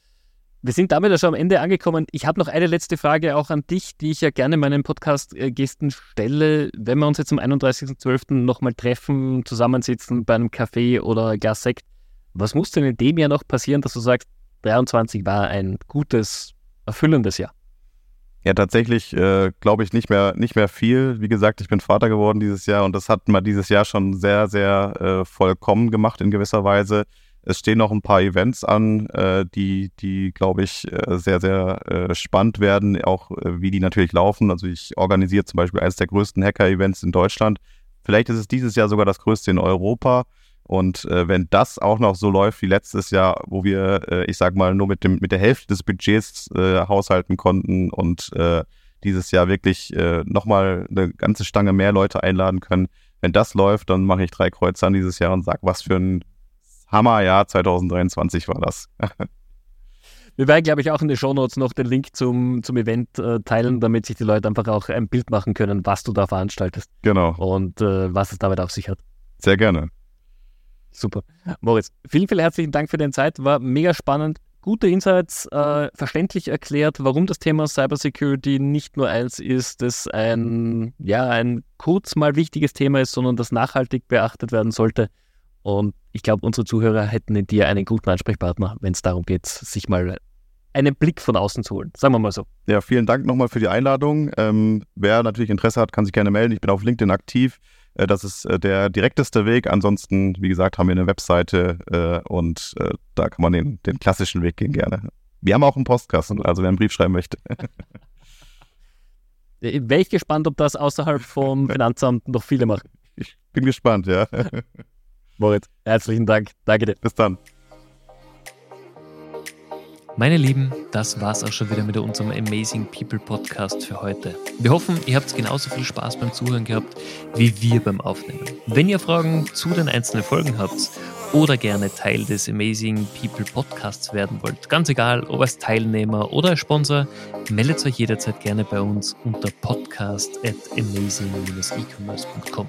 Wir sind damit ja schon am Ende angekommen. Ich habe noch eine letzte Frage auch an dich, die ich ja gerne meinen Podcast-Gästen stelle. Wenn wir uns jetzt am 31.12. nochmal treffen, zusammensitzen bei einem Café oder Glas Sekt, was muss denn in dem Jahr noch passieren, dass du sagst, 23 war ein gutes, erfüllendes Jahr. Ja, tatsächlich äh, glaube ich nicht mehr, nicht mehr viel. Wie gesagt, ich bin Vater geworden dieses Jahr und das hat man dieses Jahr schon sehr, sehr äh, vollkommen gemacht in gewisser Weise. Es stehen noch ein paar Events an, äh, die, die glaube ich, äh, sehr, sehr äh, spannend werden, auch äh, wie die natürlich laufen. Also ich organisiere zum Beispiel eines der größten Hacker-Events in Deutschland. Vielleicht ist es dieses Jahr sogar das größte in Europa. Und äh, wenn das auch noch so läuft wie letztes Jahr, wo wir, äh, ich sag mal, nur mit, dem, mit der Hälfte des Budgets äh, haushalten konnten und äh, dieses Jahr wirklich äh, nochmal eine ganze Stange mehr Leute einladen können, wenn das läuft, dann mache ich drei Kreuze an dieses Jahr und sage, was für ein Hammerjahr 2023 war das. Wir werden, glaube ich, auch in den Shownotes noch den Link zum, zum Event äh, teilen, damit sich die Leute einfach auch ein Bild machen können, was du da veranstaltest. Genau. Und äh, was es damit auf sich hat. Sehr gerne. Super. Moritz, vielen, vielen herzlichen Dank für deine Zeit. War mega spannend. Gute Insights, äh, verständlich erklärt, warum das Thema Cybersecurity nicht nur eins ist, das ein, ja, ein kurz mal wichtiges Thema ist, sondern das nachhaltig beachtet werden sollte. Und ich glaube, unsere Zuhörer hätten in dir einen guten Ansprechpartner, wenn es darum geht, sich mal einen Blick von außen zu holen. Sagen wir mal so. Ja, vielen Dank nochmal für die Einladung. Ähm, wer natürlich Interesse hat, kann sich gerne melden. Ich bin auf LinkedIn aktiv. Äh, das ist äh, der direkteste Weg. Ansonsten, wie gesagt, haben wir eine Webseite äh, und da kann man den, den klassischen Weg gehen gerne. Wir haben auch einen Postkasten, also wer einen Brief schreiben möchte. Wäre ich gespannt, ob das außerhalb vom Finanzamt noch viele machen. Ich bin gespannt, ja. Moritz, herzlichen Dank. Danke dir. Bis dann. Meine Lieben, das war's auch schon wieder mit unserem Amazing People Podcast für heute. Wir hoffen, ihr habt genauso viel Spaß beim Zuhören gehabt wie wir beim Aufnehmen. Wenn ihr Fragen zu den einzelnen Folgen habt oder gerne Teil des Amazing People Podcasts werden wollt, ganz egal, ob als Teilnehmer oder als Sponsor, meldet euch jederzeit gerne bei uns unter podcast at amazing-ecommerce.com.